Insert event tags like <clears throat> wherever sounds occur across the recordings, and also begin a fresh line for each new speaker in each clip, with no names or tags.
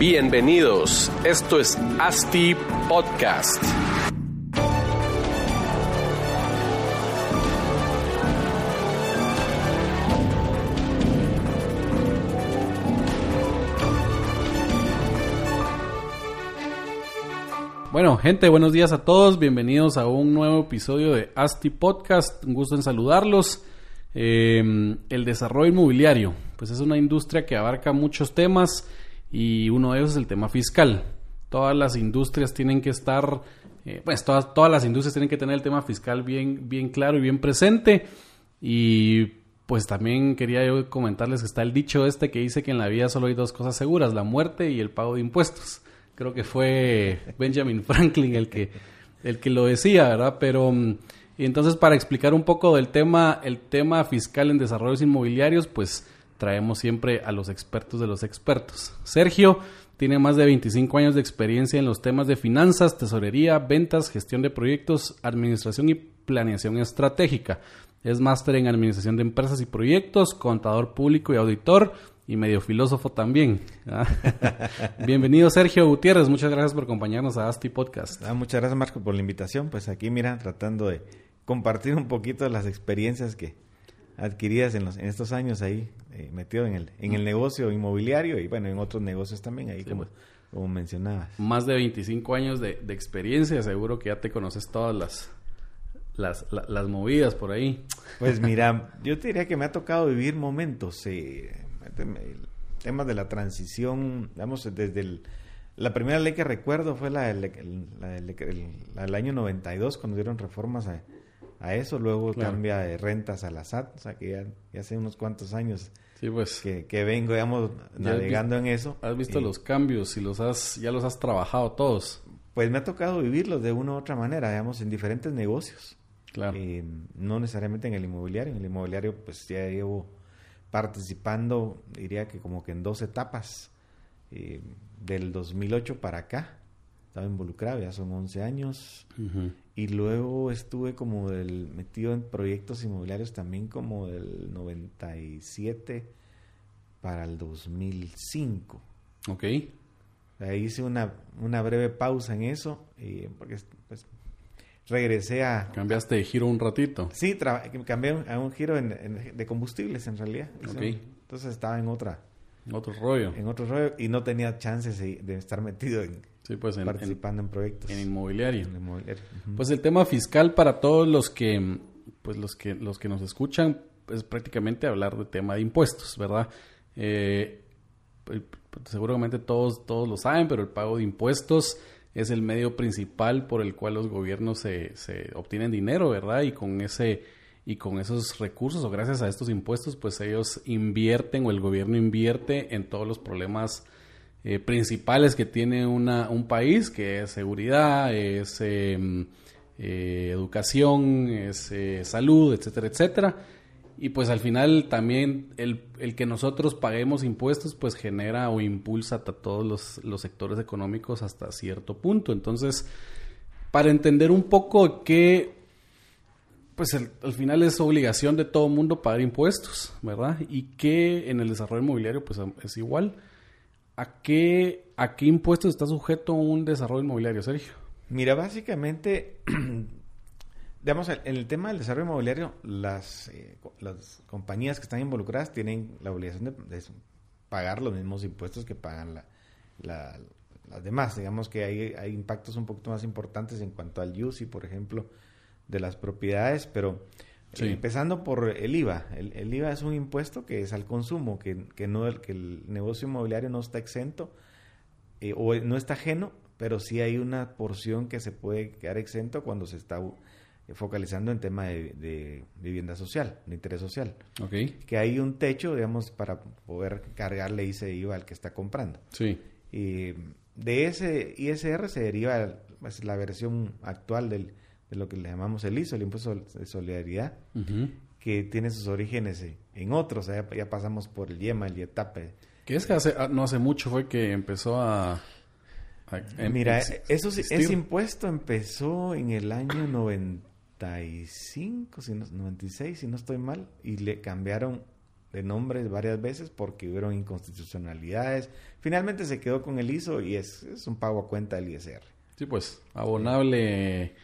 Bienvenidos, esto es ASTI Podcast.
Bueno, gente, buenos días a todos. Bienvenidos a un nuevo episodio de ASTI Podcast. Un gusto en saludarlos. Eh, el desarrollo inmobiliario, pues es una industria que abarca muchos temas y uno de ellos es el tema fiscal. Todas las industrias tienen que estar, eh, pues todas, todas las industrias tienen que tener el tema fiscal bien, bien claro y bien presente. Y pues también quería yo comentarles que está el dicho este que dice que en la vida solo hay dos cosas seguras, la muerte y el pago de impuestos creo que fue Benjamin <laughs> Franklin el que, el que lo decía, ¿verdad? Pero mm, entonces para explicar un poco del tema, el tema fiscal en desarrollos inmobiliarios, pues traemos siempre a los expertos de los expertos. Sergio tiene más de 25 años de experiencia en los temas de finanzas, tesorería, ventas, gestión de proyectos, administración y planeación estratégica. Es máster en administración de empresas y proyectos, contador público y auditor y medio filósofo también. <laughs> Bienvenido Sergio Gutiérrez, muchas gracias por acompañarnos a Asti Podcast.
Ah, muchas gracias Marco por la invitación, pues aquí mira, tratando de compartir un poquito las experiencias que adquiridas en, los, en estos años ahí eh, metido en el, en el negocio inmobiliario y bueno, en otros negocios también ahí como, como mencionabas.
Más de 25 años de, de, experiencia, seguro que ya te conoces todas las, las, las movidas por ahí.
Pues mira, <laughs> yo te diría que me ha tocado vivir momentos... Eh, temas de la transición, digamos, desde el, la primera ley que recuerdo fue la, del, la, del año 92, cuando dieron reformas a, a eso, luego cambia de rentas a la SAT, o sea que ya, ya hace unos cuantos años
sí, pues,
que, que vengo, digamos, navegando en eso.
¿Has visto los cambios y los has, ya los has trabajado todos?
Pues me ha tocado vivirlos de una u otra manera, digamos, en diferentes negocios.
Claro.
Eh, no necesariamente en el inmobiliario, en el inmobiliario pues ya llevo participando, diría que como que en dos etapas, eh, del 2008 para acá, estaba involucrado, ya son 11 años, y luego estuve como del, metido en proyectos inmobiliarios también como del 97 para el 2005.
Ok.
Ahí hice una, una breve pausa en eso, porque pues, regresé a...
¿Cambiaste de giro un ratito?
Sí, cambié a un giro de combustibles en realidad. Entonces estaba en otra...
Otro rollo.
En otro rollo y no tenía chances de, estar metido en...
pues
participando en, proyectos.
En inmobiliario. Pues el tema fiscal para todos los que, pues los que, los que nos escuchan es prácticamente hablar de tema de impuestos, ¿verdad? Eh, pues, seguramente todos, todos lo saben, pero el pago de impuestos es el medio principal por el cual los gobiernos se, se obtienen dinero, ¿verdad? Y con ese y con esos recursos o gracias a estos impuestos, pues ellos invierten o el gobierno invierte en todos los problemas eh, principales que tiene una, un país, que es seguridad, es em, eh, educación, es eh, salud, etcétera, etcétera. Y pues al final también el, el, que nosotros paguemos impuestos pues genera o impulsa a todos los, los sectores económicos hasta cierto punto. Entonces, para entender un poco que pues al final es obligación de todo mundo pagar impuestos, ¿verdad? Y que en el desarrollo inmobiliario pues es igual. ¿A qué, a qué impuestos está sujeto un desarrollo inmobiliario, Sergio?
Mira, básicamente <clears throat> digamos, en el tema del desarrollo inmobiliario, las, eh, las compañías que están involucradas tienen la obligación de, pagar los mismos impuestos que pagan la, las demás. Digamos que hay, hay impactos un poquito más importantes en cuanto al UCI, por ejemplo, de las propiedades, pero eh, empezando por el IVA. El, IVA es un impuesto que es al consumo, que, que, no, que el negocio inmobiliario no está exento eh, o no está ajeno, pero sí hay una porción que se puede quedar exento cuando se está focalizando en tema de, vivienda social, de interés social.
Okay.
Que hay un techo, digamos, para poder cargarle ese IVA al que está comprando.
Sí.
Y de ese ISR se deriva pues, la versión actual del, de lo que le llamamos el ISO, el impuesto de solidaridad, que tiene sus orígenes en otros. ya, pasamos por el IEMA, el IETAPE.
Que es que hace, ah, no hace mucho fue que empezó a...
Mira, eso, ese impuesto empezó en el año 90 95, si no, 96, si no estoy mal, y le cambiaron de nombres varias veces porque hubieron inconstitucionalidades. Finalmente se quedó con el ISO y es, es un pago a cuenta del ISR.
Sí, pues, abonable.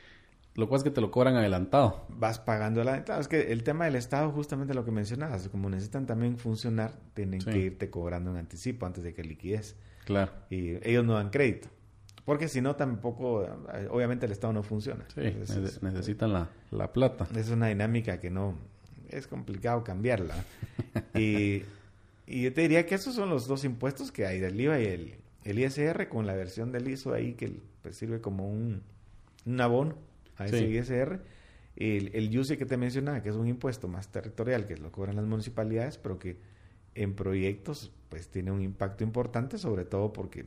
Lo cual es que te lo cobran adelantado.
Vas pagando adelantado. Es que el tema del Estado, justamente lo que mencionabas, como necesitan también funcionar, tienen
Sí.
que irte cobrando en anticipo antes de que liquides.
Claro.
Y ellos no dan crédito. Porque si no, tampoco, obviamente el Estado no funciona.
Sí,
Entonces,
nece-
es-
necesitan la, la plata.
es una dinámica que no es complicado cambiarla. <laughs> y, y yo te diría que esos son los dos impuestos que hay, del IVA y el, el ISR, con la versión del ISO ahí que pues, sirve como un, un abono a ese
Sí.
ISR. El, el UCI que te mencionaba, que es un impuesto más territorial, que lo cobran las municipalidades, pero que en proyectos pues tiene un impacto importante, sobre todo porque...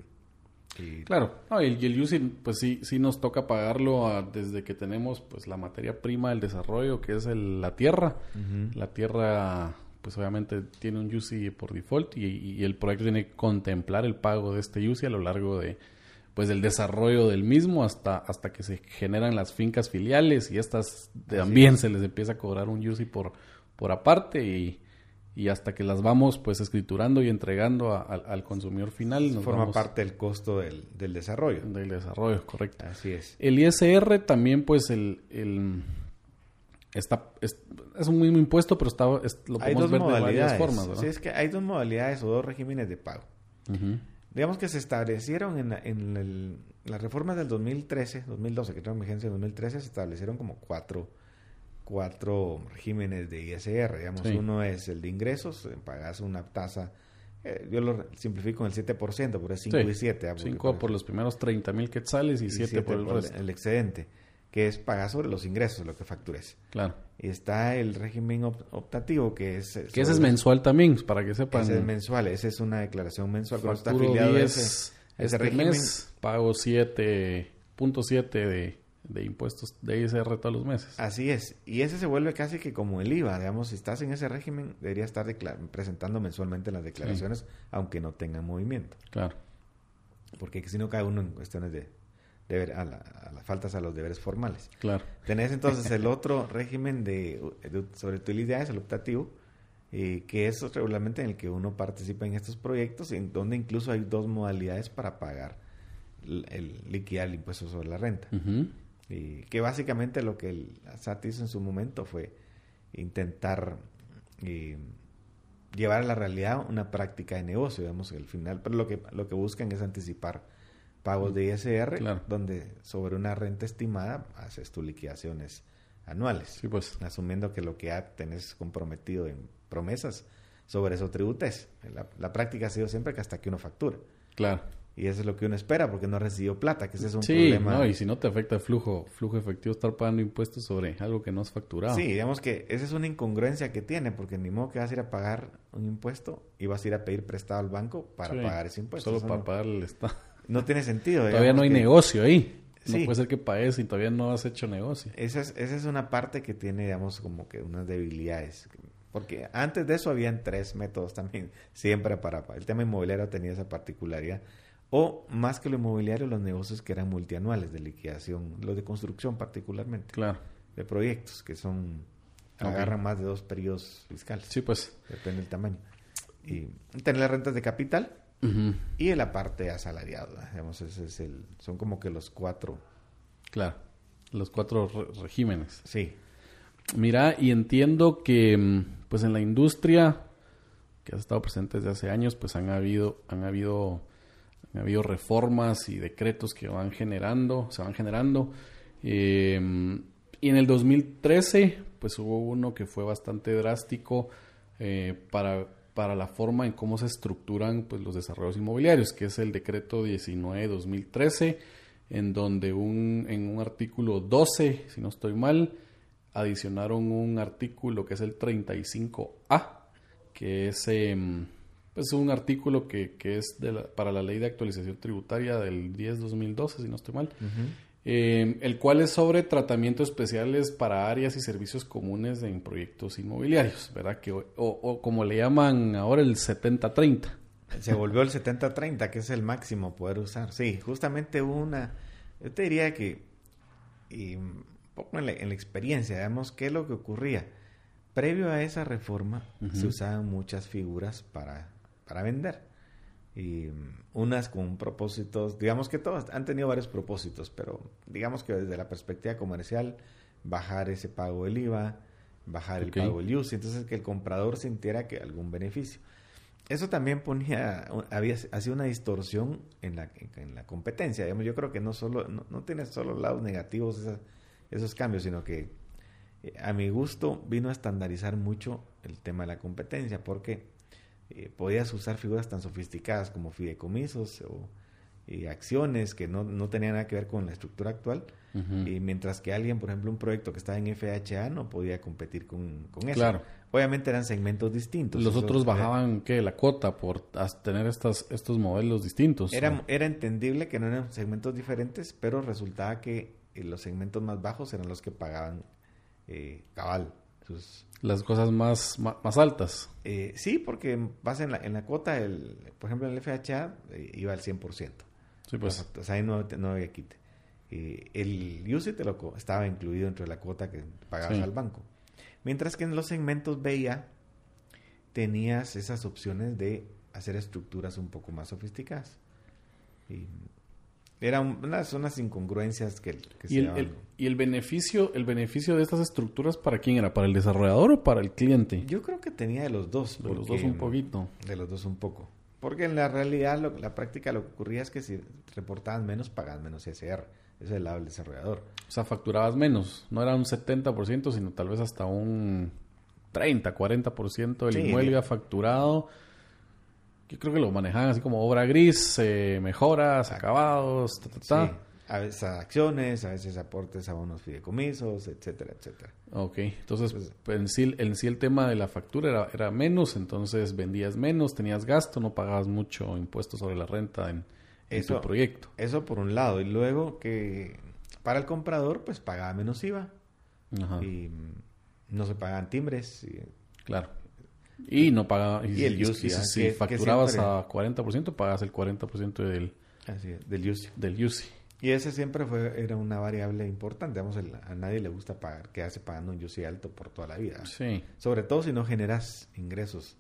y-
Claro, no, y, y el UCI, pues sí, sí nos toca pagarlo a- desde que tenemos pues la materia prima del desarrollo, que es el- la tierra.
Ujú.
La tierra, pues obviamente tiene un UCI por default y, y el proyecto tiene que contemplar el pago de este UCI a lo largo de pues del desarrollo del mismo hasta hasta que se generan las fincas filiales y estas también se les empieza a cobrar un UCI por por aparte y, y hasta que las vamos pues escriturando y entregando a- al- al consumidor final nos
forma
vamos
parte del costo del, del desarrollo.
del desarrollo, correcto.
Así es.
El ISR también, pues, el, el está es, es un mismo impuesto, pero está es- lo podemos ver de varias formas, ¿verdad?
Sí, es que hay dos modalidades o dos regímenes de pago. Digamos que se establecieron en, la- en el- las reformas del 2013, 2012, que entró en vigencia en 2013, se establecieron como cuatro, cuatro regímenes de ISR. Digamos,
Sí.
uno es el de ingresos, eh, pagas una tasa, eh, yo lo simplifico en el 7%, pero es 5
Sí.
y 7. ah, porque
Cinco
pues-
por los primeros 30 mil quetzales y
y
7
siete
por el resto.
el excedente, que es pagar sobre los ingresos, lo que factures.
Claro.
Y está el régimen op- optativo, que es... eh,
Que ese es mensual también, para que sepan.
Ese es mensual, esa es una declaración mensual. Cuando está afiliado a
10
ese, a ese
este
régimen,
mes, pago 7.7 de, de impuestos de ISR todos los meses.
así es. Y ese se vuelve casi que como el IVA. Digamos, si estás en ese régimen, debería estar presentando mensualmente las declaraciones, aunque no tengan movimiento.
Claro.
Porque si no cae uno en cuestiones de, deber- a, la- a las faltas a los deberes formales.
Claro.
Tenés entonces el <laughs> otro régimen de, de- sobre utilidades, el optativo, eh, que es regularmente en el que uno participa en estos proyectos, en donde incluso hay dos modalidades para pagar el, el liquidar el impuesto sobre la renta. Y que básicamente lo que el SAT hizo en su momento fue intentar eh, llevar a la realidad una práctica de negocio, digamos, al final, pero lo que, lo que buscan es anticipar pagos de ISR,
Claro.
donde sobre una renta estimada haces tus liquidaciones anuales,
Sí, pues.
asumiendo que lo que ya tenés comprometido en promesas sobre eso tributes. La, la práctica ha sido siempre que hasta que uno factura.
Claro.
Y eso es lo que uno espera porque no recibió plata, que ese es un
sí,
problema.
no, y si no te afecta el flujo, flujo efectivo, estar pagando impuestos sobre algo que no has facturado.
Sí, digamos que esa es una incongruencia que tiene, porque ni modo que vas a ir a pagar un impuesto y vas a ir a pedir prestado al banco para
Sí,
pagar ese impuesto.
Solo
Eso
para
no,
pagar el Estado.
No tiene sentido.
Todavía no hay
que
negocio ahí. No
Sí.
puede ser que pagues y todavía no has hecho negocio.
Esa es, esa es una parte que tiene, digamos, como que unas debilidades. Porque antes de eso habían tres métodos también, siempre para... El tema inmobiliario tenía esa particularidad. O más que lo inmobiliario, los negocios que eran multianuales de liquidación, los de construcción particularmente,
Claro.
de proyectos que son... Agarran más de dos periodos fiscales.
Sí, pues.
Depende del tamaño. Y tener las rentas de capital Y la parte asalariada. Digamos, ese es el, son como que los cuatro.
Claro. Los cuatro re- regímenes.
Sí,
Mira, y entiendo que mm, pues en la industria que ha estado presente desde hace años, pues han habido, han habido, han habido reformas y decretos que van generando, se van generando. Eh, y en el 2013, pues hubo uno que fue bastante drástico eh, para, para la forma en cómo se estructuran pues, los desarrollos inmobiliarios, que es el decreto 19-2013, en donde un, en un artículo 12, si no estoy mal, adicionaron un artículo que es el 35A, que es em, pues un artículo que, que es de la- para la ley de actualización tributaria del 10-2012, si no estoy mal, eh, el cual es sobre tratamientos especiales para áreas y servicios comunes en proyectos inmobiliarios, ¿verdad? Que, o, o como le llaman ahora el 70-30.
se volvió el 70-30, que es el máximo poder usar. Sí, justamente una. Yo te diría que. Y un poco en la, en la experiencia, digamos, ¿qué es lo que ocurría? previo a esa reforma se usaban muchas figuras para, para vender. Y mm, unas con propósitos, digamos que todas han tenido varios propósitos, pero digamos que desde la perspectiva comercial, bajar ese pago del IVA, bajar el pago del UCI, entonces que el comprador sintiera que algún beneficio. Eso también ponía, había hacía una distorsión en la, en la competencia. Digamos, yo creo que no solo, no, tiene solo lados negativos esos cambios, sino que eh, a mi gusto vino a estandarizar mucho el tema de la competencia, porque eh, podías usar figuras tan sofisticadas como fideicomisos o acciones que no, no tenían nada que ver con la estructura actual, y mientras que alguien, por ejemplo, un proyecto que estaba en FHA no podía competir con, con eso. Claro. Obviamente eran segmentos distintos.
Los otros bajaban, ¿qué? La cuota por tener estas, estos modelos distintos.
Era, era entendible que no eran segmentos diferentes, pero resultaba que eh, los segmentos más bajos eran los que pagaban eh, cabal.
Las cosas más, más, altas.
Eh, sí, porque vas en la, en la cuota, el, por ejemplo, en el FHA iba al 100%. Sí, pues. O sea, ahí no, no había quite. el UCI te lo, estaba incluido dentro de la cuota que pagabas al banco. Mientras que en los segmentos BIA tenías esas opciones de hacer estructuras un poco más sofisticadas. Y eran unas, unas incongruencias que,
¿Y el, ¿Y el beneficio el beneficio de estas estructuras para quién era? ¿Para el desarrollador o para el cliente?
Yo creo que tenía de los dos.
De los dos un poquito.
De los dos un poco. Porque en la realidad, la práctica lo que ocurría es que si reportaban menos, pagaban menos CSR. Eso es el lado del desarrollador.
O sea, facturabas menos. No era un 70%, sino tal vez hasta un 30, 40% del inmueble iba facturado. Yo creo que lo manejaban así como obra gris, eh, mejoras, acabados, ta, ta, ta.
A veces acciones, a veces aportes a bonos fideicomisos, etcétera, etcétera.
Ok, entonces pues, en, sí, en, sí, el tema de la factura era, era, menos, entonces vendías menos, tenías gasto, no pagabas mucho impuesto sobre la renta en, eso, tu proyecto.
Eso por un lado, y luego que para el comprador pues pagaba menos IVA Ajá. y no se pagaban timbres. Y,
claro. Y no pagaba. Y, el UCI. si, facturabas a 40%, pagas el 40% del,
así del UCI.
Del UCI.
Y ese siempre fue era una variable importante. Vamos, a nadie le gusta pagar, quedarse pagando un UCI alto por toda la vida.
Sí.
Sobre todo si no generas ingresos.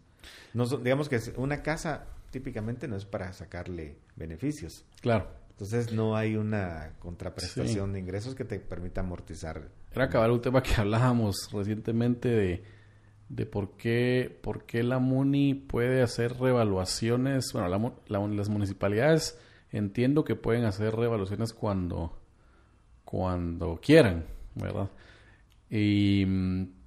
No, digamos que una casa típicamente no es para sacarle beneficios.
Claro.
Entonces no hay una contraprestación de ingresos que te permita amortizar.
Era acabar un tema que hablábamos recientemente de de por qué, por qué la MUNI puede hacer revaluaciones. Bueno, las municipalidades entiendo que pueden hacer revaluaciones cuando, cuando quieran, ¿verdad? Y,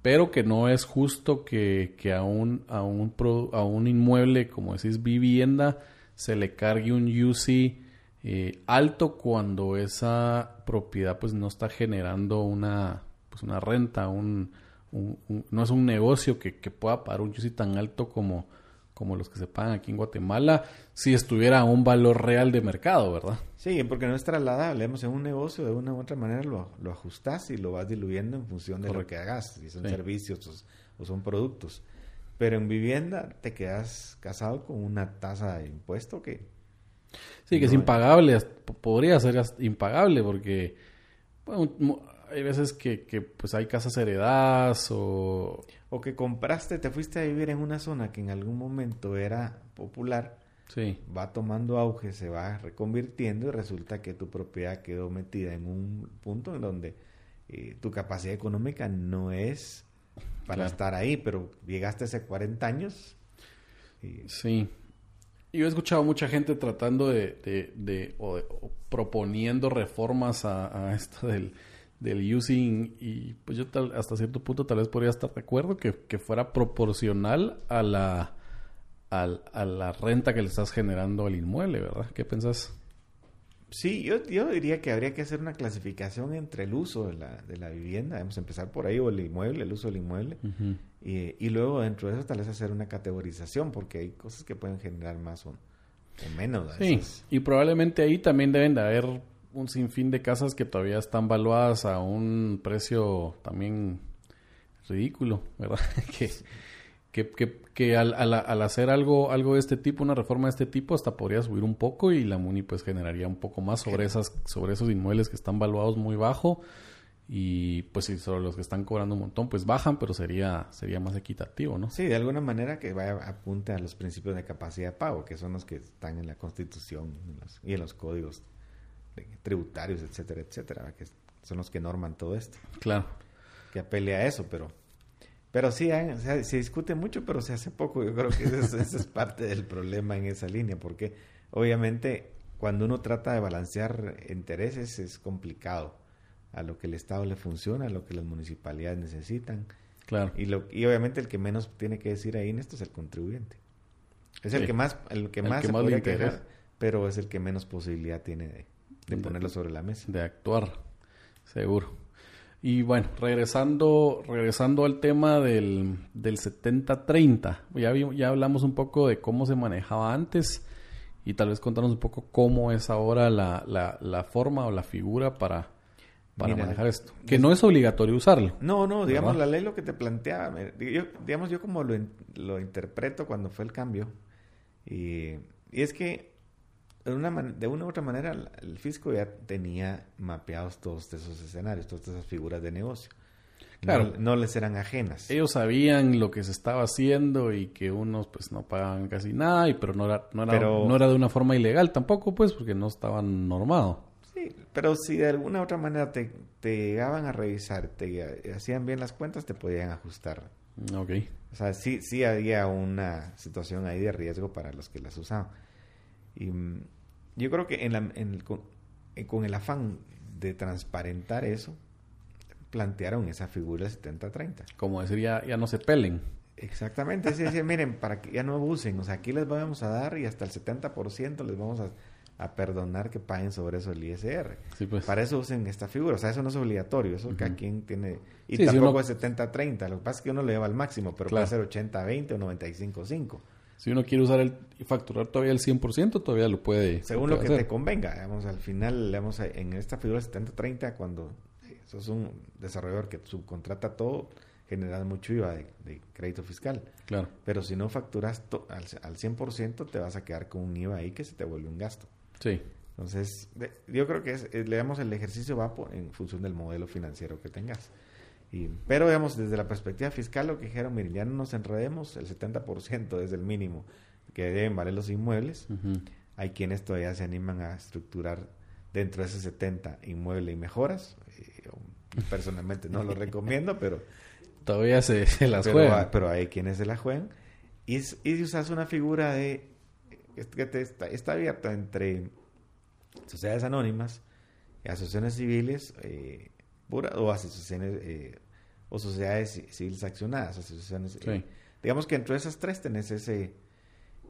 pero que no es justo que, que a, un, a, un a un inmueble, como decís, vivienda, se le cargue un UCI eh, alto cuando esa propiedad pues no está generando una, pues, una renta, un, no es un negocio que, pueda pagar un UCI tan alto como, como los que se pagan aquí en Guatemala si estuviera a un valor real de mercado, ¿verdad?
Sí, porque no es trasladable. En un negocio, de una u otra manera lo, lo ajustas y lo vas diluyendo en función de lo que hagas, si son servicios o, son productos. Pero en vivienda te quedas casado con una tasa de impuesto que...
Sí, que es impagable, podría ser impagable porque hay veces que, que, pues hay casas heredadas o...
O que compraste, te fuiste a vivir en una zona que en algún momento era popular.
Sí.
Va tomando auge, se va reconvirtiendo y resulta que tu propiedad quedó metida en un punto en donde eh, tu capacidad económica no es para estar ahí, pero llegaste hace 40 años.
Y... Sí. Yo he escuchado mucha gente tratando de, de, de, o, proponiendo reformas a, a esto del del using y pues yo tal, hasta cierto punto tal vez podría estar de acuerdo que, que fuera proporcional a la, a, la renta que le estás generando al inmueble, ¿verdad? ¿Qué pensás?
Sí, yo, yo diría que habría que hacer una clasificación entre el uso de la, de la vivienda, a empezar por ahí, o el inmueble, el uso del inmueble, y, y, luego dentro de eso tal vez hacer una categorización, porque hay cosas que pueden generar más o, menos.
Sí, y probablemente ahí también deben de haber un sinfín de casas que todavía están valuadas a un precio también ridículo, ¿verdad? <laughs> que, que, que, al, al, hacer algo, algo de este tipo, una reforma de este tipo, hasta podría subir un poco y la MUNI pues generaría un poco más sobre, esas, sobre esos inmuebles que están valuados muy bajo y pues si solo los que están cobrando un montón pues bajan, pero sería sería más equitativo, ¿no?
Sí, de alguna manera que vaya apunte a los principios de capacidad de pago, que son los que están en la Constitución y en los códigos tributarios, etcétera, etcétera, que son los que norman todo esto.
Claro.
Que apele a eso, pero pero sí, se discute mucho, pero se hace poco. Yo creo que eso, es parte del problema en esa línea, porque obviamente cuando uno trata de balancear intereses es complicado a lo que el Estado le funciona, a lo que las municipalidades necesitan.
Claro.
Y, lo, y obviamente el que menos tiene que decir ahí en esto es el contribuyente. Es el que más, el que más, se quejar, pero es el que menos posibilidad tiene de ponerlo sobre la mesa.
De actuar, seguro. Y bueno, regresando, regresando al tema del, del 70-30, ya, ya hablamos un poco de cómo se manejaba antes y tal vez contarnos un poco cómo es ahora la, la, la forma o la figura para, para manejar esto. Que no es obligatorio usarlo.
No, no, digamos, la ley lo que te plantea, yo, digamos, yo como lo, lo interpreto cuando fue el cambio, y, y es que de una, de una u otra manera el fisco ya tenía mapeados todos esos escenarios, todas esas figuras de negocio. Claro. No, les eran ajenas.
Ellos sabían lo que se estaba haciendo y que unos pues no pagaban casi nada, y, pero, no era, no, era, no era de una forma ilegal tampoco, pues, porque no estaban normados.
Sí, pero si de alguna u otra manera te, te llegaban a revisar, te hacían bien las cuentas, te podían ajustar.
Ok.
O sea, sí, sí había una situación ahí de riesgo para los que las usaban. Y mm, yo creo que en, la, en el, eh, con, el afán de transparentar eso, plantearon esa figura 70-30.
Como decir, ya, ya no se pelen.
Exactamente, es decir, miren, para que ya no abusen, o sea, aquí les vamos a dar y hasta el 70% les vamos a, a, perdonar que paguen sobre eso el ISR.
Sí, pues.
Para eso usen esta figura, o sea, eso no es obligatorio, eso que quien tiene... Y tampoco es 70-30, lo que pasa es que uno lo lleva al máximo, pero puede ser 80-20 o 95-5.
Si uno quiere usar el y facturar todavía el 100%, todavía lo puede.
Según lo, que te convenga. Digamos, al final, digamos, en esta figura 70-30, cuando sos un desarrollador que subcontrata todo, generas mucho IVA de, crédito fiscal.
Claro.
Pero si no facturas al, al 100%, te vas a quedar con un IVA ahí que se te vuelve un gasto.
Sí.
Entonces, yo creo que es, eh, digamos, el ejercicio va en función del modelo financiero que tengas pero, digamos, desde la perspectiva fiscal, lo que dijeron, miren, ya no nos enredemos, el 70% es el mínimo que deben valer los inmuebles. Hay quienes todavía se animan a estructurar dentro de ese 70 inmueble y mejoras. Eh, personalmente no lo <laughs> recomiendo, pero...
Todavía se, las
pero,
juegan.
Pero hay quienes se la juegan. Y, y usas una figura de que está, está abierta entre sociedades anónimas, asociaciones civiles, eh, o asociaciones eh, o sociedades civiles accionadas, asociaciones. Eh, digamos que entre esas tres tenés ese...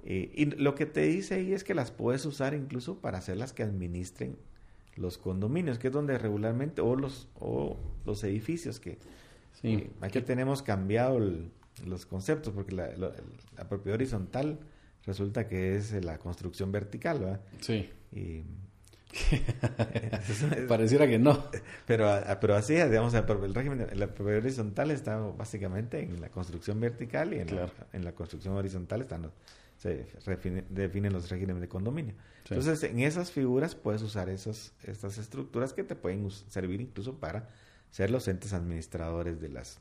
Eh, y lo que te dice ahí es que las puedes usar incluso para hacer las que administren los condominios, que es donde regularmente, o los, o los edificios, que sí. aquí tenemos cambiado los conceptos, porque la, la, propiedad horizontal resulta que es la construcción vertical, ¿verdad?
Sí.
Y <laughs>
Pareciera que no.
Pero, pero así, digamos, el régimen, la propiedad horizontal está básicamente en la construcción vertical y en, la, en la construcción horizontal están se definen los regímenes de condominio. Entonces, en esas figuras puedes usar esas, estas estructuras que te pueden servir incluso para ser los entes administradores de las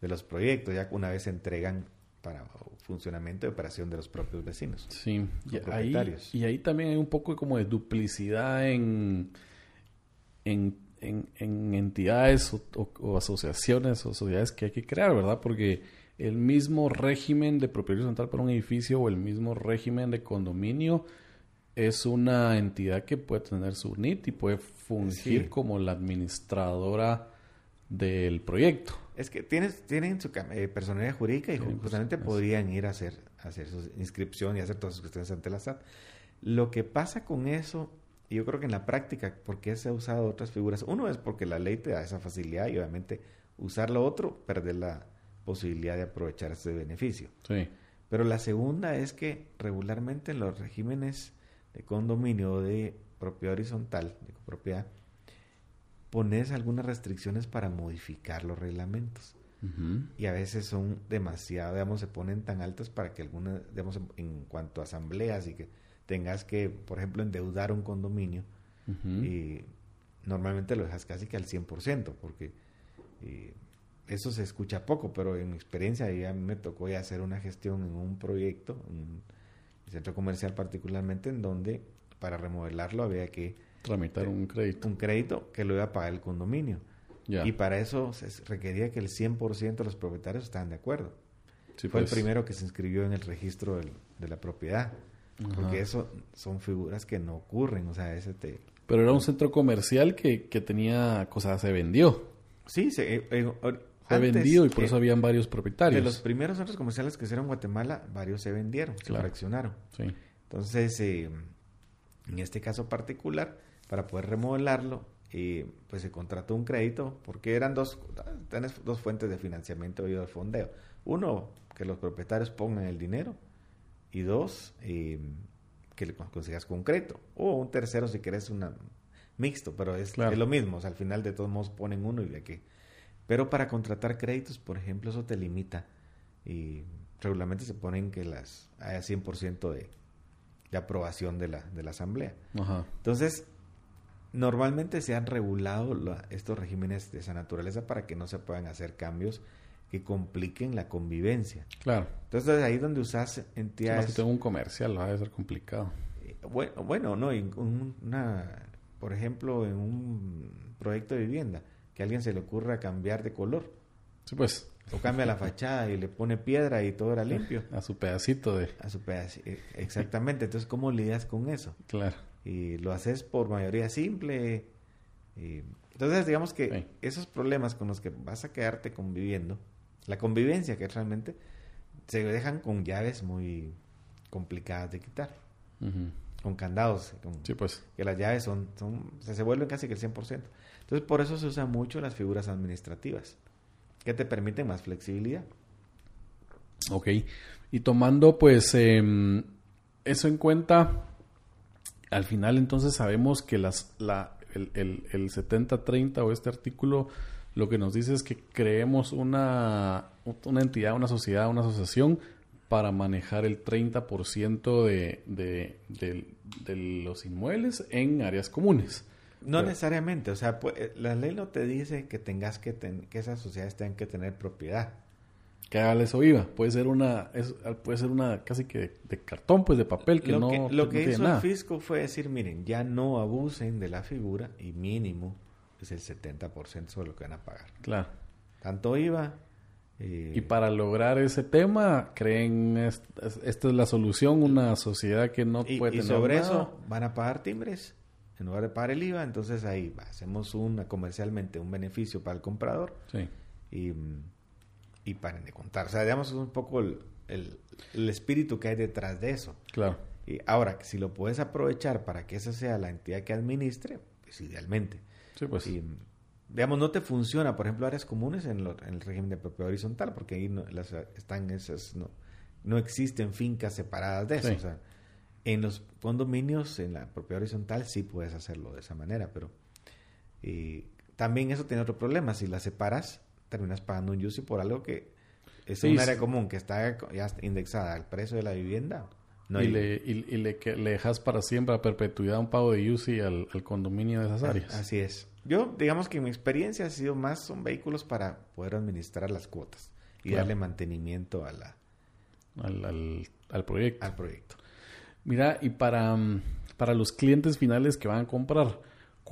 de los proyectos, ya una vez entregan para funcionamiento y operación de los propios vecinos.
Sí, y ahí, y ahí también hay un poco como de duplicidad en, en, en, entidades o, asociaciones o sociedades que hay que crear, ¿verdad? Porque el mismo régimen de propiedad central para un edificio o el mismo régimen de condominio es una entidad que puede tener su NIT y puede fungir como la administradora del proyecto.
Es que tienes, tienen su eh, personalidad jurídica y justamente podrían ir a hacer, hacer su inscripción y hacer todas sus cuestiones ante la SAT. Lo que pasa con eso, yo creo que en la práctica, porque se ha usado otras figuras? Uno es porque la ley te da esa facilidad y obviamente usar lo otro, perder la posibilidad de aprovechar ese beneficio.
Sí.
Pero la segunda es que regularmente en los regímenes de condominio o de propiedad horizontal, de propiedad, pones algunas restricciones para modificar los reglamentos. Y a veces son demasiado, digamos, se ponen tan altas para que algunas, digamos, en, cuanto a asambleas y que tengas que, por ejemplo, endeudar un condominio y, normalmente lo dejas casi que al 100%, porque eh, eso se escucha poco, pero en mi experiencia ya me tocó ya hacer una gestión en un proyecto, un centro comercial particularmente, en donde para remodelarlo había que
tramitar un crédito.
Un crédito que lo iba a pagar el condominio. Y para eso se requería que el 100% de los propietarios estaban de acuerdo. Fue el pues. primero que se inscribió en el registro de la propiedad. Porque eso son figuras que no ocurren, o sea, ese te...
Pero era un centro comercial que, que tenía, cosas, se vendió.
Sí, se,
eh, eh, fue vendido y por eso habían varios propietarios.
De los primeros centros comerciales que se hicieron en Guatemala, varios se vendieron, se fraccionaron. Sí. Entonces, eh, en este caso particular, para poder remodelarlo, pues se contrató un crédito, porque eran dos, tenés dos fuentes de financiamiento y de fondeo. Uno, que los propietarios pongan el dinero, y dos, eh, que le consigas concreto. O un tercero si quieres una mixto, pero es, lo mismo. O sea, al final de todos modos ponen uno y de aquí. Pero para contratar créditos, por ejemplo, eso te limita. Y regularmente se ponen que las haya 100% de, de aprobación de la, de la asamblea. Entonces, normalmente se han regulado estos regímenes de esa naturaleza para que no se puedan hacer cambios que compliquen la convivencia.
Claro.
Entonces ahí donde usas entidades...
si tengo un comercial, va a ser complicado.
Eh, bueno, bueno no, una, por ejemplo, en un proyecto de vivienda, que a alguien se le ocurra cambiar de color.
Sí, pues.
O cambia la fachada y le pone piedra y todo era <laughs> limpio.
A su pedacito de...
A su pedacito, eh, exactamente. Entonces, ¿cómo lidias con eso?
Claro.
Y lo haces por mayoría simple. entonces, digamos que esos problemas con los que vas a quedarte conviviendo, la convivencia que realmente se dejan con llaves muy complicadas de quitar. Con candados.
sí, pues.
Que las llaves son, son se vuelven casi que el 100%. Entonces, por eso se usan mucho las figuras administrativas, que te permiten más flexibilidad.
Ok. Y tomando, pues, em, eso en cuenta, al final entonces sabemos que las, la, el, el, el 70-30 o este artículo lo que nos dice es que creemos una, una entidad, una sociedad, una asociación para manejar el 30% de, de, de, los inmuebles en áreas comunes.
No necesariamente, o sea, eh, la ley no te dice que tengas que que esas sociedades tengan que tener propiedad.
Que haga eso IVA, puede ser una puede ser una casi que de cartón, pues de papel que
lo
no
que, lo que hizo el fisco fue decir, miren, ya no abusen de la figura y mínimo es el 70% sobre lo que van a pagar.
Claro.
Tanto IVA.
Eh, y para lograr ese tema, creen esta es la solución, una sociedad que no puede
y sobre eso van a pagar timbres en lugar de pagar el IVA, entonces ahí hacemos una comercialmente un beneficio para el comprador.
Sí.
Y, y paren de contar. O sea, digamos, un poco el, el, espíritu que hay detrás de eso.
Claro.
Y ahora, si lo puedes aprovechar para que esa sea la entidad que administre, pues idealmente.
Sí, pues.
Y, digamos, no te funciona, por ejemplo, áreas comunes en, el régimen de propiedad horizontal, porque ahí no, las, están esas, no, no existen fincas separadas de eso. O sea, en los condominios, en la propiedad horizontal, sí puedes hacerlo de esa manera, pero también eso tiene otro problema. Si la separas, terminas pagando un UCI por algo que es un área común que está ya indexada al precio de la vivienda
y, le, y, le, le, dejas para siempre a perpetuidad un pago de UCI al, condominio de esas áreas.
Así es. Yo, digamos que mi experiencia ha sido más, son vehículos para poder administrar las cuotas y darle mantenimiento a la,
al, al, proyecto.
Al proyecto.
Mira, y para, para los clientes finales que van a comprar,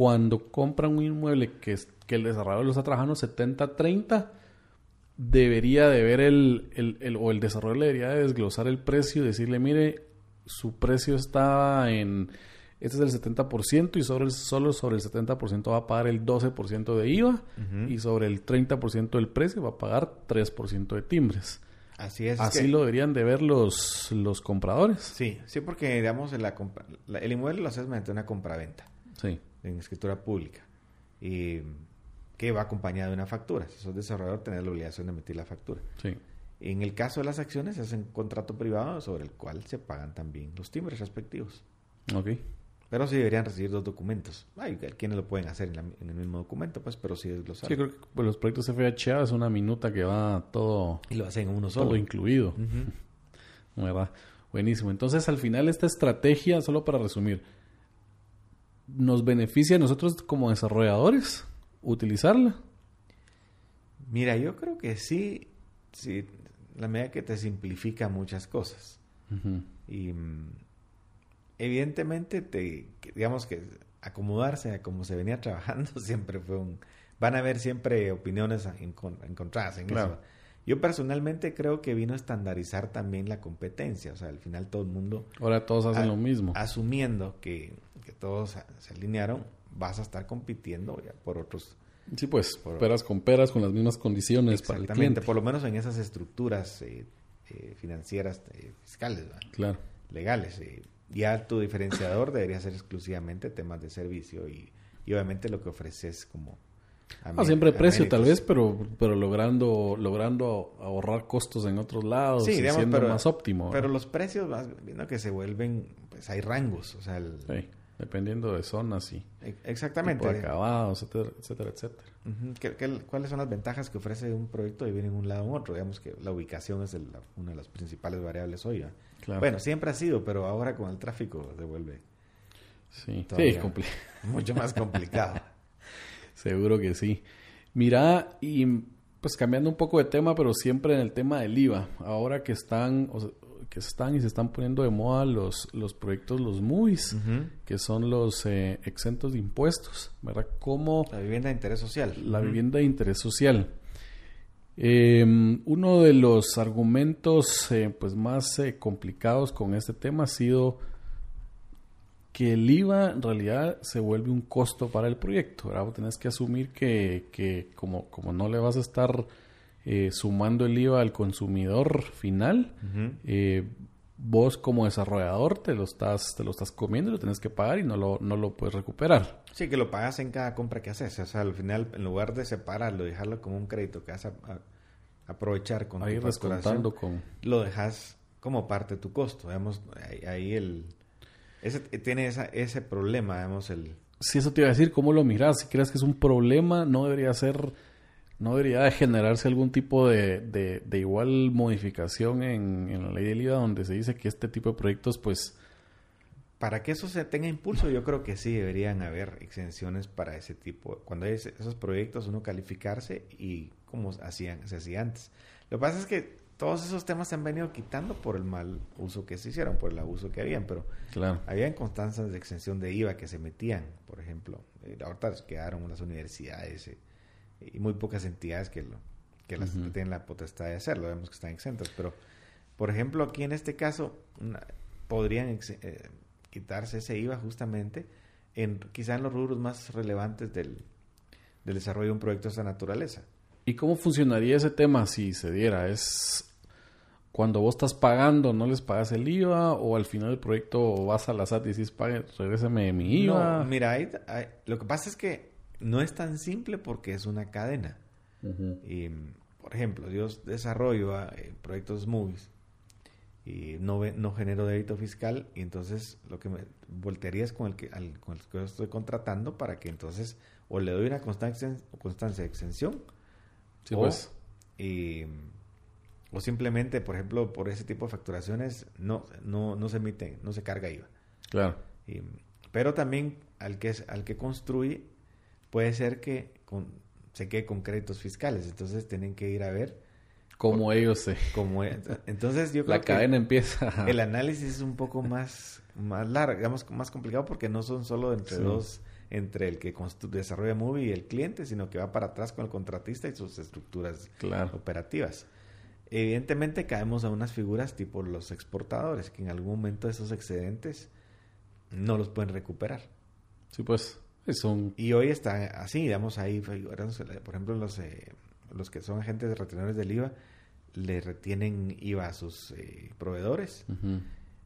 cuando compran un inmueble que, que el desarrollador lo está trabajando 70-30, debería de ver el, el, el, o el desarrollo debería de desglosar el precio y decirle, mire, su precio está en, este es el 70% y sobre el, solo sobre el 70% va a pagar el 12% de IVA y sobre el 30% del precio va a pagar 3% de timbres.
Así es.
Así lo deberían de ver los, los compradores.
Sí, sí, porque digamos la, el inmueble lo haces mediante una compraventa.
Sí.
En escritura pública. Y que va acompañada de una factura. Si sos desarrollador, tenés la obligación de emitir la factura.
Sí.
En el caso de las acciones, es un contrato privado sobre el cual se pagan también los timbres respectivos.
Ok.
Pero sí deberían recibir dos documentos. Hay quienes lo pueden hacer en, el mismo documento, pues, pero sí desglosar.
Sí, creo que pues, los proyectos FHA es una minuta que va todo...
Y lo hacen uno solo.
Todo incluido. <laughs> ¿Verdad? Buenísimo. Entonces, al final, esta estrategia, solo para resumir, ¿nos beneficia a nosotros como desarrolladores utilizarla?
Mira, yo creo que sí, sí, la medida que te simplifica muchas cosas. Y mm, evidentemente, te, digamos que acomodarse a como se venía <laughs> trabajando siempre fue un... Van a haber siempre opiniones encontradas en eso. Yo personalmente creo que vino a estandarizar también la competencia. O sea, al final todo el mundo...
Ahora todos hacen lo mismo.
Asumiendo que, que todos se alinearon, vas a estar compitiendo ya por otros
Sí, pues, peras con peras, con las mismas condiciones para el cliente.
por lo menos en esas estructuras eh, eh, financieras, eh, fiscales,
claro.
legales. ya tu diferenciador debería ser exclusivamente temas de servicio y, obviamente lo que ofreces como...
No, siempre precio tal vez, pero pero logrando logrando ahorrar costos en otros lados y siendo más óptimo.
Pero los precios, viendo que se vuelven, pues hay rangos, o sea... El,
Dependiendo de zonas y
exactamente
tipo acabados, etcétera, etcétera, etcétera.
cuáles son las ventajas que ofrece un proyecto de vivir en un lado u otro? Digamos que la ubicación es una de las principales variables hoy. Bueno, siempre ha sido, pero ahora con el tráfico se vuelve
sí, <laughs>
mucho más complicado. <laughs>
Seguro que sí. Mira, y pues cambiando un poco de tema, pero siempre en el tema del IVA. Ahora que están, que están y se están poniendo de moda los, los proyectos, los MUIs, que son los eh, exentos de impuestos, ¿verdad? Como...
La vivienda de interés social.
La vivienda de interés social. Em, uno de los argumentos eh, pues más eh, complicados con este tema ha sido que el IVA en realidad se vuelve un costo para el proyecto. ¿verdad? Tenés que asumir que, que como, como no le vas a estar eh, sumando el IVA al consumidor final, eh, vos como desarrollador te lo estás te lo estás comiendo y lo tienes que pagar y no lo, no lo puedes recuperar.
Sí, que lo pagas en cada compra que haces. O sea, al final, en lugar de separarlo, dejarlo como un crédito que vas a, aprovechar con
ahí tu con...
lo dejas como parte de tu costo. Digamos, ahí, el... Ese, tiene esa, ese problema, digamos, el...
Si eso te iba a decir, ¿cómo lo miras? Si crees que es un problema, no debería ser ¿No debería generarse algún tipo de, de, igual modificación en, en, la ley del IVA donde se dice que este tipo de proyectos, pues...
Para que eso se tenga impulso, yo creo que sí deberían haber exenciones para ese tipo. Cuando hay esos proyectos, uno calificarse y como hacían, se hacía antes. Lo que pasa es que todos esos temas se han venido quitando por el mal uso que se hicieron, por el abuso que habían, pero
claro.
habían constancias de exención de IVA que se metían, por ejemplo. Eh, ahorita quedaron las universidades. Eh, y muy pocas entidades que, lo, que, las, tienen la potestad de hacerlo, vemos que están exentas, pero por ejemplo aquí en este caso podrían eh, quitarse ese IVA justamente en quizá en los rubros más relevantes del, del desarrollo de un proyecto de esta naturaleza.
¿Y cómo funcionaría ese tema si se diera? ¿Es cuando vos estás pagando, no les pagas el IVA o al final del proyecto vas a la SAT y dices, pague, regrésame mi IVA?
No, mira, lo que pasa es que no es tan simple porque es una cadena. y, por ejemplo, yo desarrollo eh, proyectos movies y no, no genero débito fiscal y entonces lo que me voltearía es con el que, al, con el que estoy contratando para que entonces o le doy una constancia, constancia de exención
o, pues.
o simplemente, por ejemplo, por ese tipo de facturaciones no, no, no se emite, no se carga IVA.
Claro.
pero también al que, al que construye puede ser que se quede con créditos fiscales. Entonces tienen que ir a ver.
Como ellos se.
Como, e, entonces yo <laughs> creo
La cadena empieza.
El análisis es un poco más, más largo, digamos, más complicado porque no son solo entre dos, entre el que desarrolla Movie y el cliente, sino que va para atrás con el contratista y sus estructuras operativas. Evidentemente caemos a unas figuras tipo los exportadores, que en algún momento esos excedentes no los pueden recuperar.
Sí, pues.
Y hoy está así, digamos, ahí, por ejemplo, los, eh, los que son agentes de retenedores del IVA, le retienen IVA a sus eh, proveedores.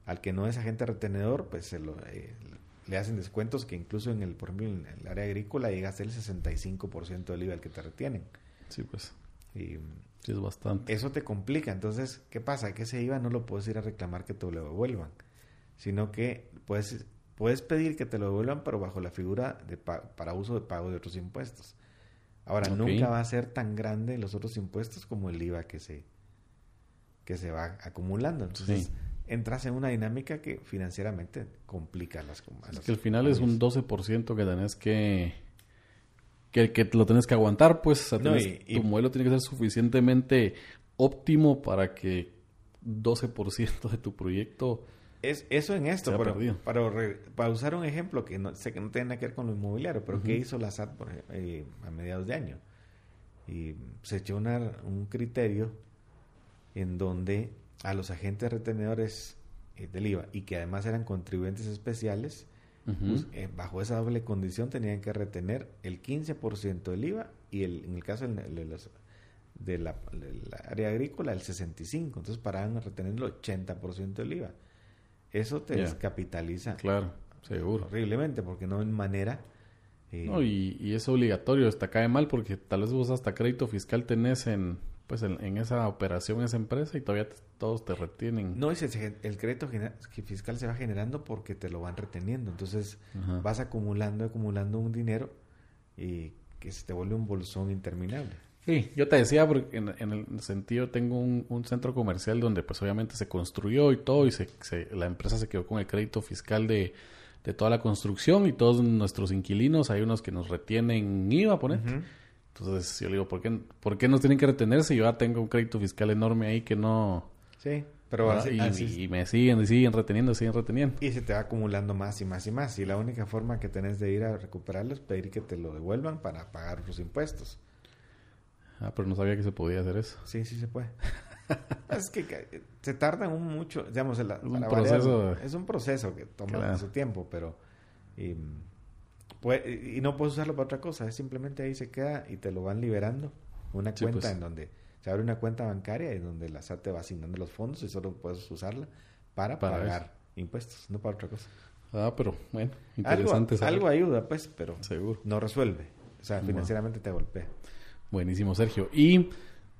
Al que no es agente retenedor, pues se lo, eh, le hacen descuentos que incluso en el, por ejemplo, en el área agrícola llega a ser el 65% del IVA al que te retienen.
Sí, pues.
Y,
sí, es bastante.
Eso te complica. Entonces, ¿qué pasa? Que ese IVA no lo puedes ir a reclamar que te lo devuelvan, sino que puedes Puedes pedir que te lo devuelvan, pero bajo la figura de para uso de pago de otros impuestos. Ahora, nunca va a ser tan grande los otros impuestos como el IVA que se, que se va acumulando. Entonces, entras en una dinámica que financieramente complica las
cosas. Es que al final es un 12% que tenés que, que, que lo tenés que aguantar, pues tu modelo tiene que ser suficientemente óptimo para que 12% de tu proyecto
es eso en esto, pero, para, para, usar un ejemplo que no sé que no tiene nada que ver con lo inmobiliario, pero ¿qué hizo la SAT eh, a mediados de año? Y se echó un criterio en donde a los agentes retenedores eh, del IVA y que además eran contribuyentes especiales, pues, eh, bajo esa doble condición tenían que retener el 15% del IVA y el, en el caso de, la, área agrícola el 65%, entonces paraban a retener el 80% del IVA. Eso te descapitaliza.
Claro, seguro.
Horriblemente, porque no en manera...
Eh, no, y, y, es obligatorio, está cae mal porque tal vez vos hasta crédito fiscal tenés en pues en, esa operación, esa empresa y todavía todos te retienen.
No, es el, crédito fiscal se va generando porque te lo van reteniendo. Entonces vas acumulando, acumulando un dinero y que se te vuelve un bolsón interminable.
Sí, yo te decía, porque en, el sentido, tengo un, centro comercial donde pues obviamente se construyó y todo y se, la empresa se quedó con el crédito fiscal de, de, toda la construcción y todos nuestros inquilinos, hay unos que nos retienen IVA, ponete. Entonces yo le digo, ¿por qué, ¿por qué nos tienen que retenerse? Yo ya tengo un crédito fiscal enorme ahí que no...
Sí, pero
así, y, me siguen y siguen reteniendo, siguen reteniendo.
Y se te va acumulando más y más y más. Y la única forma que tenés de ir a recuperarlo es pedir que te lo devuelvan para pagar los impuestos.
Ah, pero no sabía que se podía hacer eso.
Sí, sí se puede. <laughs> es que se tarda un mucho, digamos, es
un proceso.
es un proceso que toma su tiempo, pero... Y, y no puedes usarlo para otra cosa, es simplemente ahí se queda y te lo van liberando. Una cuenta pues. en donde se abre una cuenta bancaria y donde la SAT te va asignando los fondos y solo puedes usarla para, pagar impuestos, no para otra cosa.
Ah, pero bueno, interesante.
Algo, ayuda, pues, pero Seguro. no resuelve. O sea, financieramente te golpea.
Buenísimo, Sergio. Y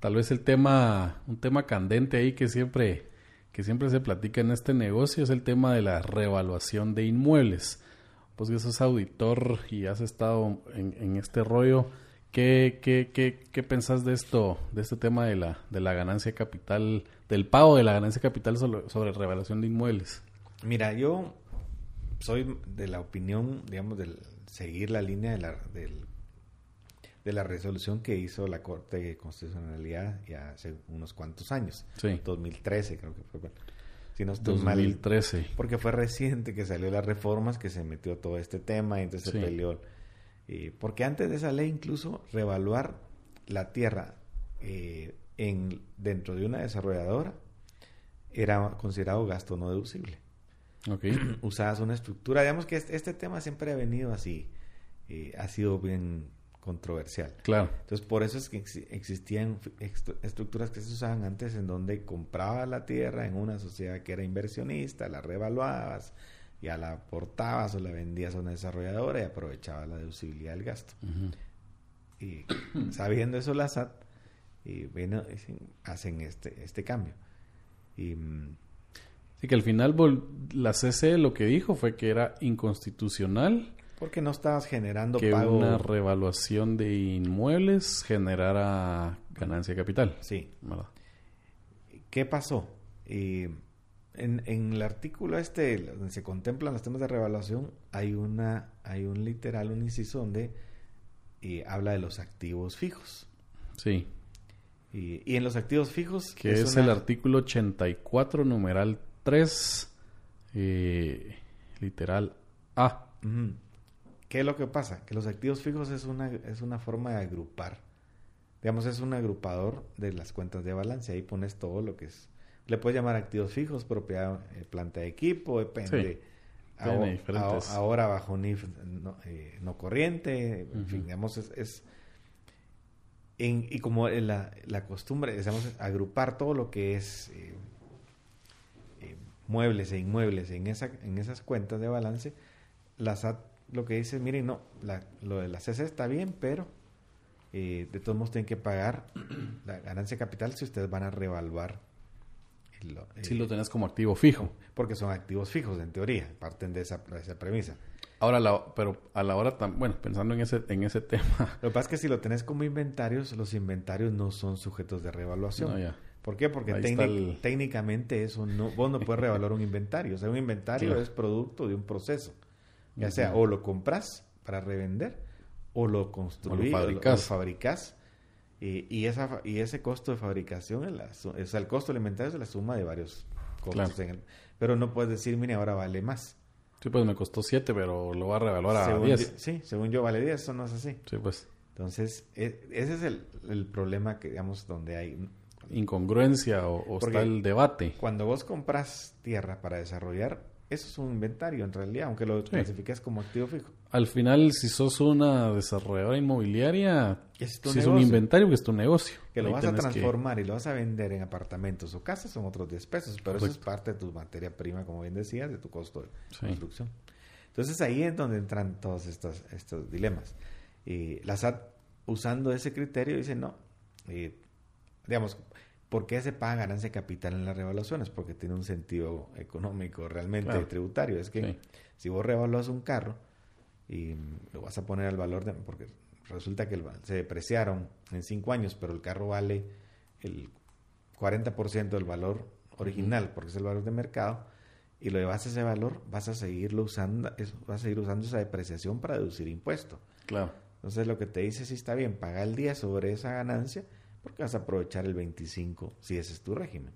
tal vez el tema, un tema candente ahí que siempre, que siempre se platica en este negocio es el tema de la revaluación de inmuebles pues que sos auditor y has estado en, este rollo, ¿qué, qué, qué, qué pensás de esto, de este tema de la, de la ganancia capital, del pago de la ganancia capital sobre, sobre revelación de inmuebles?
Mira, yo soy de la opinión, digamos, de seguir la línea de la, de la resolución que hizo la Corte de Constitucionalidad ya hace unos cuantos años. Sí. 2013 creo que fue si no estoy
2013.
porque fue reciente que salió las reformas, que se metió todo este tema y entonces se peleó. porque antes de esa ley incluso revaluar la tierra eh, en, dentro de una desarrolladora era considerado gasto no deducible.
Okay. <clears throat>
Usabas una estructura, digamos que este, este tema siempre ha venido así, eh, ha sido bien controversial.
Claro.
Entonces, por eso es que existían estructuras que se usaban antes en donde compraba la tierra en una sociedad que era inversionista, la revaluabas, ya la aportabas o la vendías a una desarrolladora y aprovechaba la deducibilidad del gasto. Y <coughs> sabiendo eso, la SAT y bueno, hacen este, este cambio. Y, mm,
sí, que al final la CC lo que dijo fue que era inconstitucional
porque no estabas generando
que una revaluación de inmuebles generara ganancia de capital.
Sí. ¿Qué pasó? en, en, el artículo este donde se contemplan los temas de revaluación hay una hay un literal un inciso donde habla de los activos fijos.
Sí.
Y, en los activos fijos
que es, el artículo 84 numeral 3 eh, literal A.
¿Qué es lo que pasa? Que los activos fijos es una, es una forma de agrupar. Digamos, es un agrupador de las cuentas de balance. Ahí pones todo lo que es. Le puedes llamar activos fijos, propiedad, eh, planta de equipo, depende. ahora, bajo NIF no, eh, no corriente, en fin, digamos, es. y como la, la costumbre, digamos, agrupar todo lo que es eh, muebles e inmuebles en, esa, en esas cuentas de balance, las lo que dice, miren, no, lo de la CC está bien, pero eh, de todos modos tienen que pagar la ganancia capital si ustedes van a revaluar.
si lo tenés como activo fijo.
Porque son activos fijos, en teoría, parten de esa, premisa.
Ahora, pero a la hora, bueno, pensando en ese, en ese <laughs> tema.
Lo que pasa es que si lo tenés como inventarios, los inventarios no son sujetos de revaluación. ¿Por qué? Porque
el-
técnicamente eso no, vos no puedes revaluar un inventario. O sea, un inventario
Claro.
es producto de un proceso. Ya sea o lo compras para revender o lo construís, o lo
fabricás.
o lo fabricás. Y, y esa, y ese costo de fabricación, es la o sea, el costo alimentario es la suma de varios costos.
Claro.
en el- pero no puedes decir, mire, ahora vale más.
Sí, pues me costó 7, pero lo va a revaluar a
Según
10.
yo- sí, según yo vale 10, eso no es así.
Sí, pues
Entonces, e- ese es el, el problema que, digamos, donde hay...
incongruencia o, o está el debate.
Cuando vos compras tierra para desarrollar, eso es un inventario en realidad, aunque lo clasifiques como activo fijo.
Al final, si sos una desarrolladora inmobiliaria,
Es
si es un inventario, que es tu negocio.
Que lo
Ahí
vas a
que-
transformar y lo vas a vender en apartamentos o casas son otros 10 pesos, pero eso es parte de tu materia prima, como bien decías, de tu costo de
Sí.
construcción. Entonces ahí es donde entran todos estos, estos dilemas. Y la SAT, usando ese criterio, dice no. Y, digamos, ¿por qué se paga ganancia capital en las revaluaciones? Porque tiene un sentido económico realmente
Claro.
tributario. Es que
Sí.
si vos revaluas un carro y lo vas a poner al valor de... porque resulta que el se depreciaron en cinco años, pero el carro vale el 40% del valor original, porque es el valor de mercado, y lo llevas a ese valor, vas a seguirlo usando, vas a seguir usando esa depreciación para deducir impuesto.
Claro.
Entonces lo que te dice, sí está bien, paga el 10 sobre esa ganancia, porque vas a aprovechar el 25 si ese es tu régimen.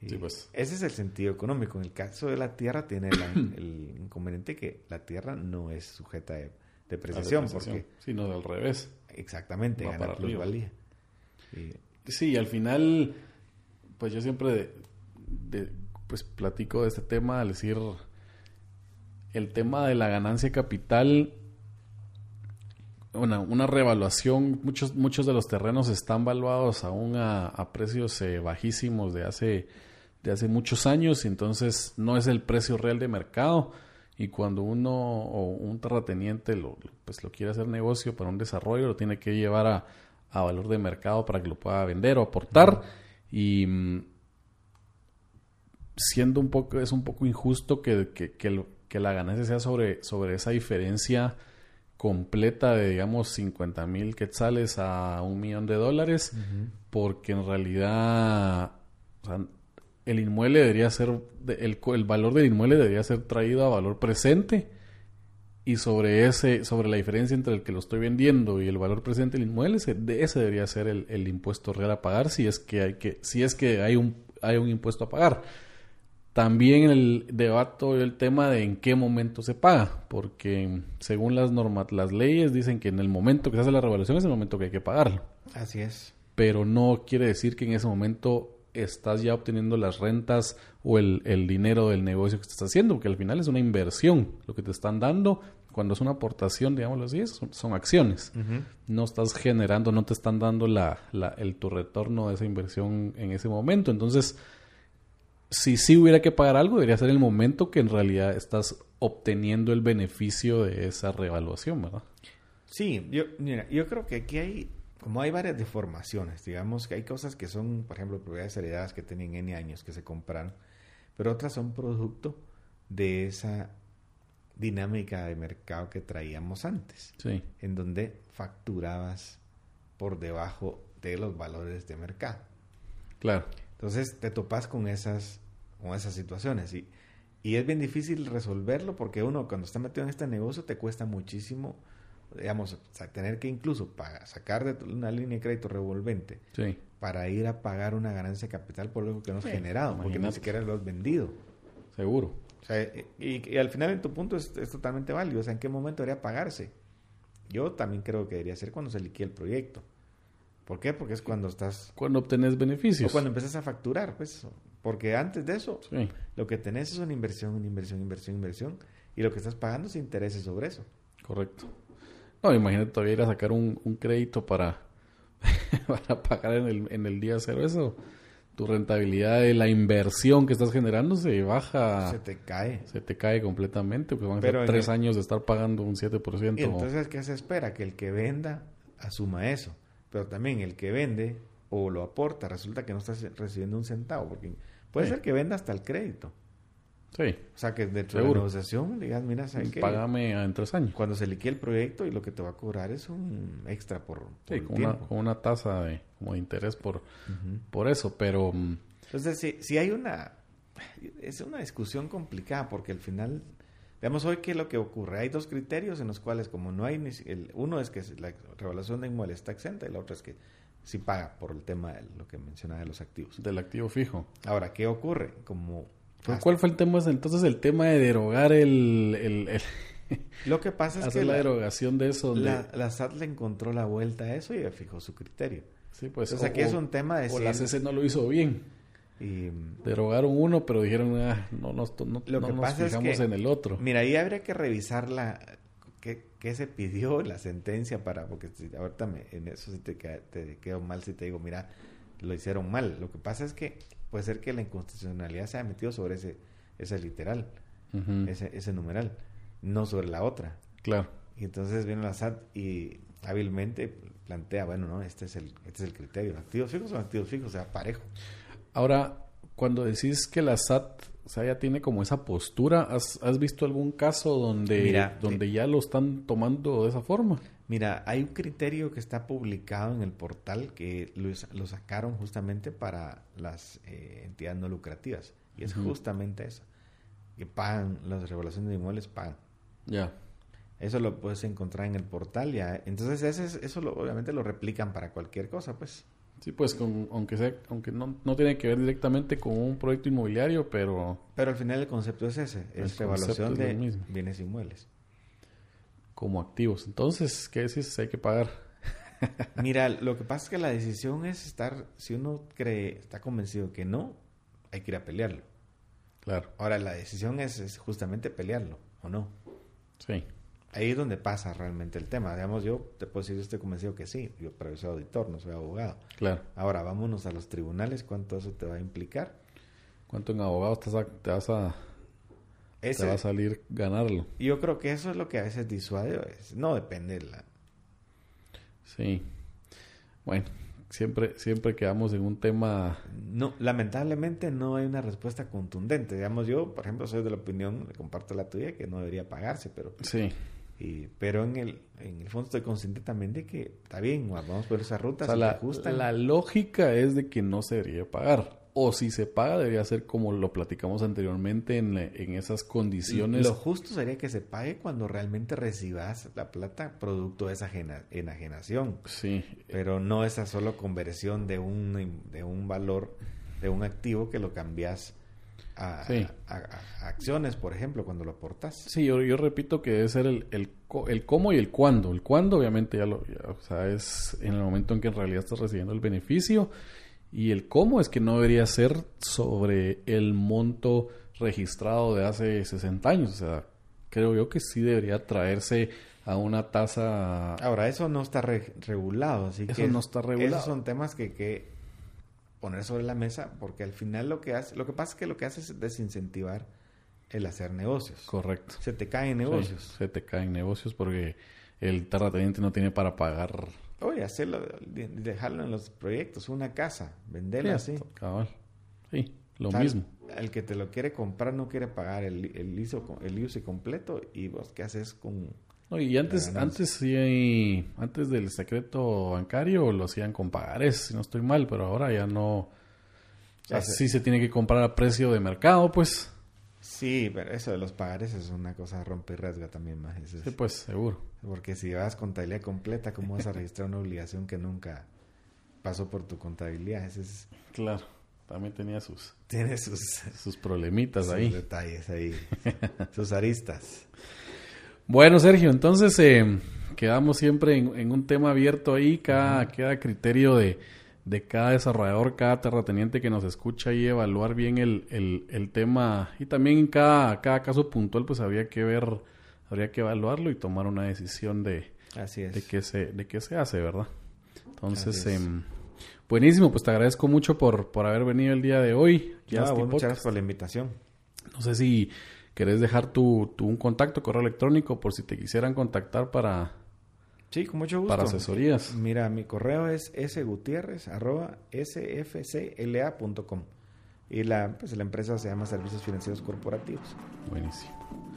Y
Sí, pues.
Ese es el sentido económico. En el caso de la tierra tiene la- <coughs> el inconveniente que la tierra no es sujeta de depreciación, porque
Sí, no, al revés.
exactamente
Va
gana plusvalía. Y-
Sí, al final, pues yo siempre de- de- pues platico de este tema, al decir, el tema de la ganancia capital, una, una revaluación, muchos, muchos de los terrenos están valuados aún a, precios eh, bajísimos de hace, de hace muchos años, entonces no es el precio real de mercado. Y cuando uno o un terrateniente lo, pues lo quiere hacer negocio para un desarrollo, lo tiene que llevar a, a valor de mercado para que lo pueda vender o aportar. Y mm, siendo un poco, es un poco injusto que, que, que la ganancia sea sobre, sobre esa diferencia completa de, digamos, 50 mil quetzales a un millón de dólares, porque en realidad o sea, el inmueble debería ser, el, el valor del inmueble debería ser traído a valor presente y sobre ese, sobre la diferencia entre el que lo estoy vendiendo y el valor presente del inmueble, ese, de ese debería ser el, el impuesto real a pagar si es que hay que, si es que hay un, hay un impuesto a pagar. También el debato el tema de en qué momento se paga, porque según las normas, las leyes dicen que en el momento que se hace la revaluación es el momento que hay que pagarlo
así es.
pero no quiere decir que en ese momento estás ya obteniendo las rentas o el, el dinero del negocio que estás haciendo, porque al final es una inversión. Lo que te están dando, cuando es una aportación, digámoslo así, son, son acciones. No estás generando, no te están dando la, la- el, tu retorno de esa inversión en ese momento. Entonces, si sí hubiera que pagar algo, debería ser el momento que en realidad estás obteniendo el beneficio de esa revaluación, ¿verdad?
Sí, yo, mira, yo creo que aquí hay, como hay varias deformaciones, digamos que hay cosas que son, por ejemplo, propiedades heredadas que tienen N años que se compraron, pero otras son producto de esa dinámica de mercado que traíamos antes,
Sí,
en donde facturabas por debajo de los valores de mercado.
claro.
Entonces te topas con esas, con esas situaciones y, y es bien difícil resolverlo porque uno cuando está metido en este negocio te cuesta muchísimo, digamos, tener que incluso pagar, sacar de una línea de crédito revolvente
Sí,
para ir a pagar una ganancia de capital por algo que no has
Sí,
generado, porque ni siquiera lo has vendido.
seguro.
O sea, y, y al final en tu punto es, es totalmente válido. O sea, ¿en qué momento debería pagarse? Yo también creo que debería ser cuando se liquide el proyecto. ¿Por qué? Porque es cuando estás...
Cuando obtenés beneficios.
O cuando empiezas a facturar, pues. Porque antes de eso,
Sí,
lo que tenés es una inversión, una inversión, inversión, inversión. Y lo que estás pagando es intereses sobre eso.
correcto. No, imagínate todavía ir a sacar un, un crédito para, <laughs> para pagar en el, en el día cero eso. Tu rentabilidad de la inversión que estás generando se baja,
Se te cae.
se te cae completamente, porque van a ser tres
el-
años de estar pagando un 7%.
Y entonces, ¿qué se espera? Que el que venda asuma eso. Pero también el que vende o lo aporta, resulta que no estás recibiendo un centavo. Porque puede
Sí.
ser que venda hasta el crédito.
Sí.
O sea, que dentro de la negociación digas, mira, ¿sabes qué?
Págame en tres años.
Cuando se liquide el proyecto y lo que te va a cobrar es un extra por, por
Sí,
el
con una,
tiempo.
con una tasa de, como de interés por, por eso, pero mm,
Entonces, si, si hay una... Es una discusión complicada porque al final... Veamos hoy qué es lo que ocurre. Hay dos criterios en los cuales, como no hay... si- el, uno es que la revaluación de inmuebles está exenta y el otro es que sí paga por el tema de lo que mencionaba de los activos.
del activo fijo.
Ahora, ¿qué ocurre? Como...
¿Pero ¿Cuál fue el tema? Entonces el tema de derogar el... el- el- <laughs>
Lo que pasa es
hacer
que
la
la,
derogación de eso.
la, la SAT le encontró la vuelta a eso y ya fijó su criterio.
sí, pues,
Entonces, aquí es un tema de
O
si
la CC no lo hizo bien.
Y,
Derogaron uno, pero dijeron, ah, no, nos- no,
Lo
no
que
nos
pasa es
fijamos
que-
en el otro.
Mira, ahí habría que revisar la qué, qué se pidió <laughs> la sentencia para, porque si, ahorita me- en eso sí te, te quedo mal si te digo, mira, lo hicieron mal. Lo que pasa es que puede ser que la inconstitucionalidad se haya metido sobre ese, ese literal,
Ujú,
ese, ese numeral, no sobre la otra.
Claro.
Y entonces viene la SAT y hábilmente plantea, bueno, no, este es el, este es el criterio. Activos fijos son activos fijos, o sea, parejo.
Ahora, cuando decís que la SAT o sea, ya tiene como esa postura, ¿has, has visto algún caso donde,
Mira,
donde ya lo están tomando de esa forma?
Mira, hay un criterio que está publicado en el portal que lo, lo sacaron justamente para las eh, entidades no lucrativas. Y es justamente eso. Que pagan, las regulaciones de inmuebles pagan.
Ya.
Eso lo puedes encontrar en el portal ya. Entonces ese es- eso lo- obviamente lo replican para cualquier cosa, pues.
Sí, pues con- aunque sea, aunque no, no tiene que ver directamente con un proyecto inmobiliario, pero
Pero al final el concepto es ese, es
es
de
mismo.
bienes inmuebles.
como activos. Entonces, ¿qué decís? Hay que pagar. <laughs>
Mira, lo que pasa es que la decisión es estar, si uno cree, está convencido que no, hay que ir a pelearlo.
Claro.
Ahora, la decisión es, es justamente pelearlo, ¿o no?
Sí.
Ahí es donde pasa realmente el tema. Digamos, yo te puedo decir, yo estoy convencido que sí, yo, pero yo soy auditor, no soy abogado.
Claro.
Ahora, vámonos a los tribunales, ¿cuánto eso te va a implicar?
¿Cuánto en abogados te, te vas a, te va a salir ganarlo?
yo creo que eso es lo que a veces disuade. es- no depende. de La,
Sí. Bueno, siempre, siempre quedamos en un tema.
no, lamentablemente no hay una respuesta contundente. Digamos, yo, por ejemplo, soy de la opinión, comparto la tuya, que no debería pagarse, pero
Sí.
Y, pero en el, en el fondo estoy consciente también de que está bien, vamos por esa ruta,
O sea,
si
la, la lógica es de que no se debería pagar. O si se paga, debería ser como lo platicamos anteriormente en, en esas condiciones.
Lo justo sería que se pague cuando realmente recibas la plata producto de esa ajena- enajenación.
Sí.
Pero no esa solo conversión de un, de un valor, de un activo que lo cambias a,
Sí.
a- a acciones, por ejemplo, cuando lo aportas.
Sí, yo, yo repito que debe ser el, el, el cómo y el cuándo. El cuándo, obviamente, ya lo ya, o sea, es en el momento en que en realidad estás recibiendo el beneficio. Y el cómo es que no debería ser sobre el monto registrado de hace 60 años. O sea, creo yo que sí debería traerse a una tasa.
Ahora, eso no está re- regulado, así
Eso
que
no está regulado.
Esos son temas que que poner sobre la mesa porque al final lo que hace, lo que pasa es que lo que hace es desincentivar el hacer negocios.
Correcto.
Se te caen
Sí,
negocios.
se te caen negocios porque el terrateniente no tiene para pagar.
Oye, hacerlo, de- dejarlo en los proyectos, una casa, venderla así.
Cabal. Sí, lo mismo.
El que te lo quiere comprar no quiere pagar el, el, ISO, el IUC completo y vos qué haces con...
No, y antes, antes sí, antes del secreto bancario lo hacían con pagares, si no estoy mal, pero ahora ya no. O sea, sí se tiene que comprar a precio de mercado, pues.
Sí, pero eso de los pagares es una cosa rompe y rasga también más. Es-
Sí, pues, seguro.
Porque si vas contabilidad completa, ¿cómo vas a registrar una obligación que nunca pasó por tu contabilidad? Ese es,
Claro. También tenía sus,
tiene sus,
sus problemitas
sus
ahí.
detalles ahí, <laughs> sus aristas.
Bueno, Sergio, entonces eh, quedamos siempre en, en un tema abierto ahí. Cada, queda criterio de, de cada desarrollador, cada terrateniente que nos escucha y evaluar bien el, el, el tema. Y también en cada, cada caso puntual, pues habría que ver, habría que evaluarlo y tomar una decisión de,
Así es.
de qué se, de qué se hace, ¿verdad? Entonces, em, buenísimo, pues te agradezco mucho por, por haber venido el día de hoy.
Ya, muchas gracias por la invitación.
No sé si querés dejar tu, tu un contacto, correo electrónico, por si te quisieran contactar para,
Sí, con mucho gusto.
para asesorías.
Mira, mi correo es sgutierrez arroba sfcla.com. Y la, pues, la empresa se llama Servicios Financieros Corporativos.
Buenísimo.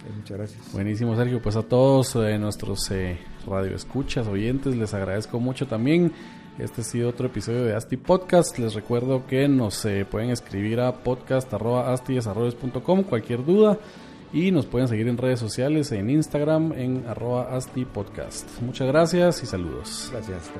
Eh, muchas gracias.
Buenísimo, Sergio. Pues a todos eh, nuestros eh, radioescuchas, oyentes, les agradezco mucho también. Este ha sido otro episodio de Asti Podcast. Les recuerdo que nos eh, pueden escribir a podcast.astidesarrollos.com cualquier duda y nos pueden seguir en redes sociales, en Instagram, en arroba Asti Podcast. Muchas gracias y saludos.
Gracias.